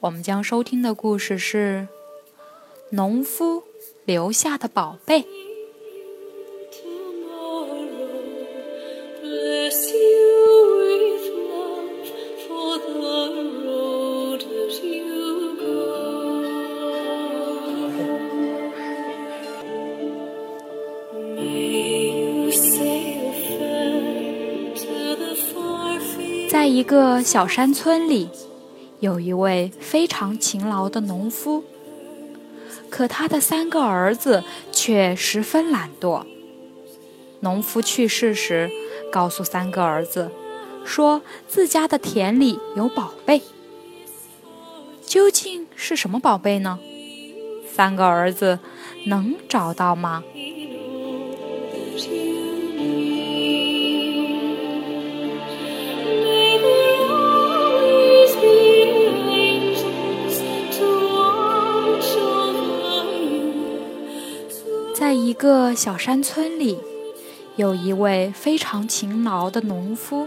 我们将收听的故事是《农夫留下的宝贝》。在一个小山村里。有一位非常勤劳的农夫，可他的三个儿子却十分懒惰。农夫去世时，告诉三个儿子，说自家的田里有宝贝。究竟是什么宝贝呢？三个儿子能找到吗？在一个小山村里，有一位非常勤劳的农夫。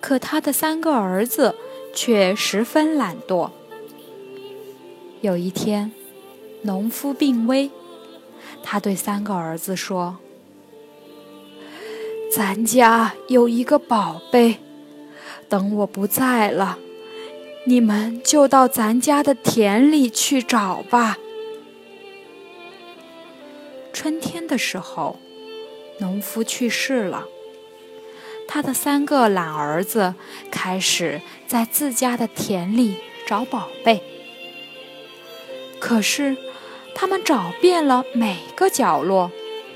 可他的三个儿子却十分懒惰。有一天，农夫病危，他对三个儿子说：“咱家有一个宝贝，等我不在了，你们就到咱家的田里去找吧。”春天的时候，农夫去世了。他的三个懒儿子开始在自家的田里找宝贝，可是他们找遍了每个角落，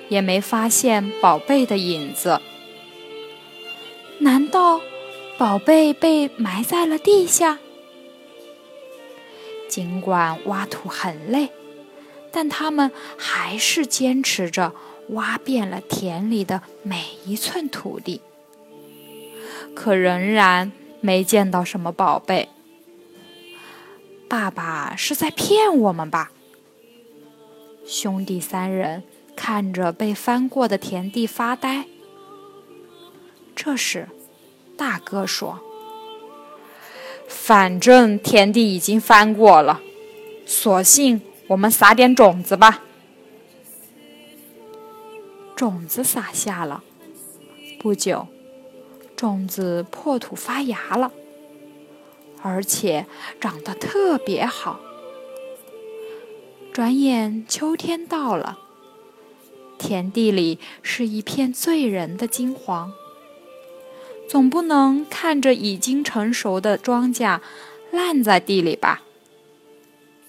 也没发现宝贝的影子。难道宝贝被埋在了地下？尽管挖土很累。但他们还是坚持着挖遍了田里的每一寸土地，可仍然没见到什么宝贝。爸爸是在骗我们吧？兄弟三人看着被翻过的田地发呆。这时，大哥说：“反正田地已经翻过了，索性……”我们撒点种子吧。种子撒下了，不久，种子破土发芽了，而且长得特别好。转眼秋天到了，田地里是一片醉人的金黄。总不能看着已经成熟的庄稼烂在地里吧？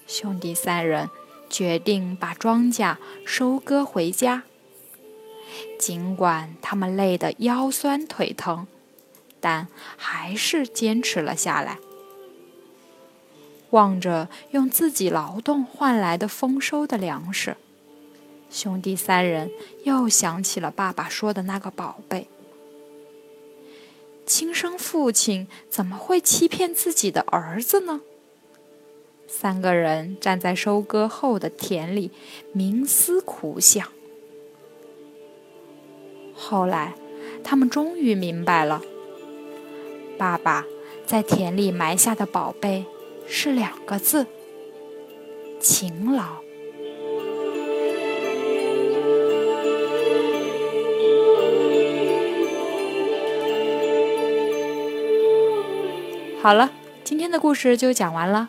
兄弟三人决定把庄稼收割回家。尽管他们累得腰酸腿疼，但还是坚持了下来。望着用自己劳动换来的丰收的粮食，兄弟三人又想起了爸爸说的那个宝贝。亲生父亲怎么会欺骗自己的儿子呢？三个人站在收割后的田里，冥思苦想。后来，他们终于明白了：爸爸在田里埋下的宝贝是两个字——勤劳。好了，今天的故事就讲完了。